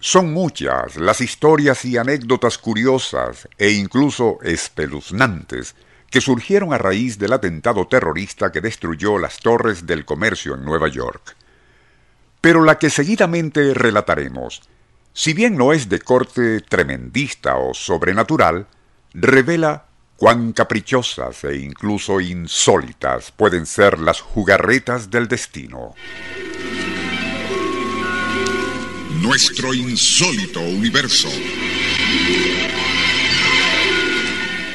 Son muchas las historias y anécdotas curiosas e incluso espeluznantes que surgieron a raíz del atentado terrorista que destruyó las torres del comercio en Nueva York. Pero la que seguidamente relataremos, si bien no es de corte tremendista o sobrenatural, revela cuán caprichosas e incluso insólitas pueden ser las jugarretas del destino. Nuestro insólito universo.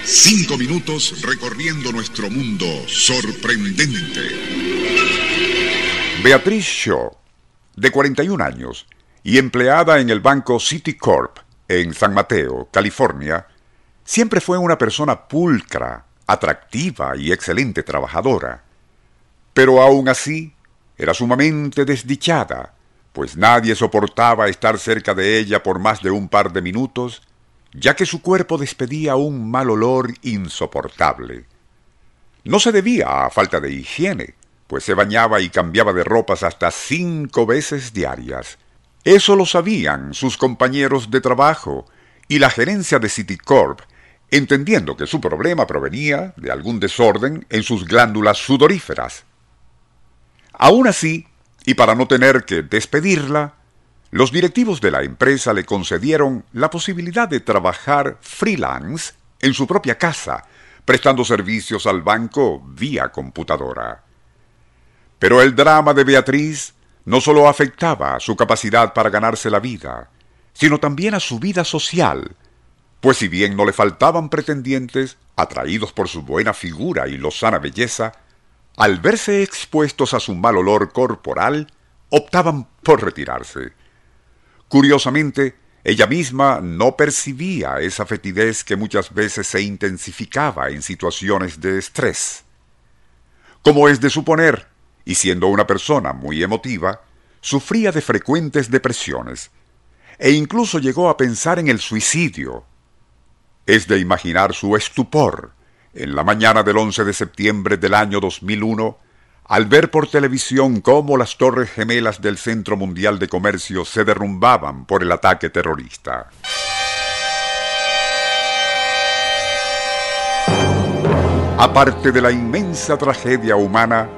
Cinco minutos recorriendo nuestro mundo sorprendente. Beatriz Shaw, de 41 años y empleada en el banco Citicorp en San Mateo, California, siempre fue una persona pulcra, atractiva y excelente trabajadora. Pero aún así, era sumamente desdichada pues nadie soportaba estar cerca de ella por más de un par de minutos, ya que su cuerpo despedía un mal olor insoportable. No se debía a falta de higiene, pues se bañaba y cambiaba de ropas hasta cinco veces diarias. Eso lo sabían sus compañeros de trabajo y la gerencia de Citicorp, entendiendo que su problema provenía de algún desorden en sus glándulas sudoríferas. Aún así, y para no tener que despedirla, los directivos de la empresa le concedieron la posibilidad de trabajar freelance en su propia casa, prestando servicios al banco vía computadora. Pero el drama de Beatriz no solo afectaba a su capacidad para ganarse la vida, sino también a su vida social, pues si bien no le faltaban pretendientes, atraídos por su buena figura y lozana belleza, al verse expuestos a su mal olor corporal, optaban por retirarse. Curiosamente, ella misma no percibía esa fetidez que muchas veces se intensificaba en situaciones de estrés. Como es de suponer, y siendo una persona muy emotiva, sufría de frecuentes depresiones, e incluso llegó a pensar en el suicidio. Es de imaginar su estupor en la mañana del 11 de septiembre del año 2001, al ver por televisión cómo las torres gemelas del Centro Mundial de Comercio se derrumbaban por el ataque terrorista. Aparte de la inmensa tragedia humana,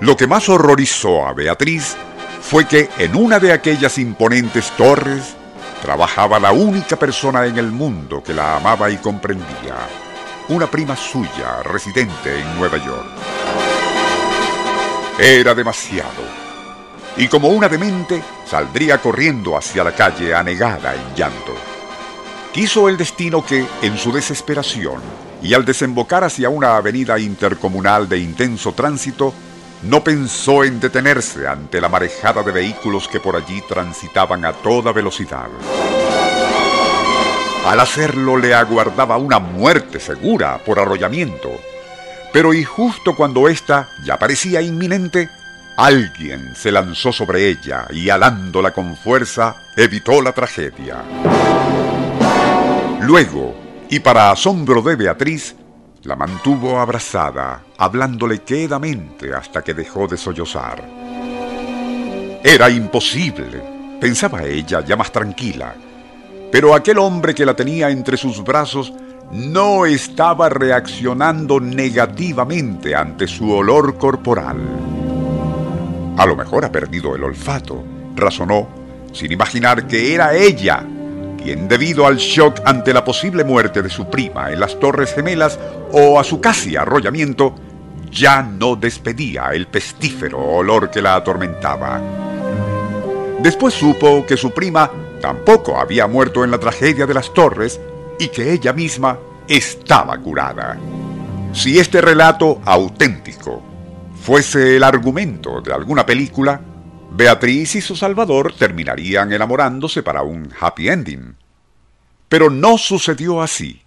lo que más horrorizó a Beatriz fue que en una de aquellas imponentes torres trabajaba la única persona en el mundo que la amaba y comprendía una prima suya residente en Nueva York. Era demasiado. Y como una demente, saldría corriendo hacia la calle anegada en llanto. Quiso el destino que, en su desesperación, y al desembocar hacia una avenida intercomunal de intenso tránsito, no pensó en detenerse ante la marejada de vehículos que por allí transitaban a toda velocidad. Al hacerlo le aguardaba una muerte segura por arrollamiento. Pero y justo cuando ésta ya parecía inminente, alguien se lanzó sobre ella y alándola con fuerza evitó la tragedia. Luego, y para asombro de Beatriz, la mantuvo abrazada, hablándole quedamente hasta que dejó de sollozar. Era imposible, pensaba ella ya más tranquila pero aquel hombre que la tenía entre sus brazos no estaba reaccionando negativamente ante su olor corporal. A lo mejor ha perdido el olfato, razonó, sin imaginar que era ella quien debido al shock ante la posible muerte de su prima en las Torres Gemelas o a su casi arrollamiento, ya no despedía el pestífero olor que la atormentaba. Después supo que su prima tampoco había muerto en la tragedia de las torres y que ella misma estaba curada. Si este relato auténtico fuese el argumento de alguna película, Beatriz y su Salvador terminarían enamorándose para un happy ending. Pero no sucedió así,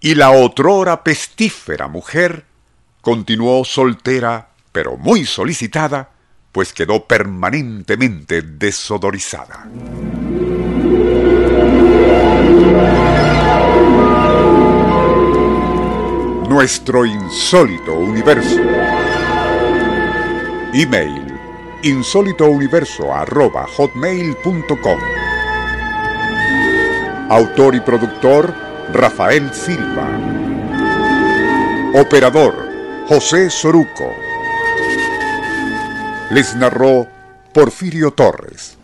y la otrora pestífera mujer continuó soltera, pero muy solicitada, pues quedó permanentemente desodorizada. Nuestro insólito universo. Email insólitouniverso.hotmail.com Autor y productor Rafael Silva. Operador José Soruco. Les narró Porfirio Torres.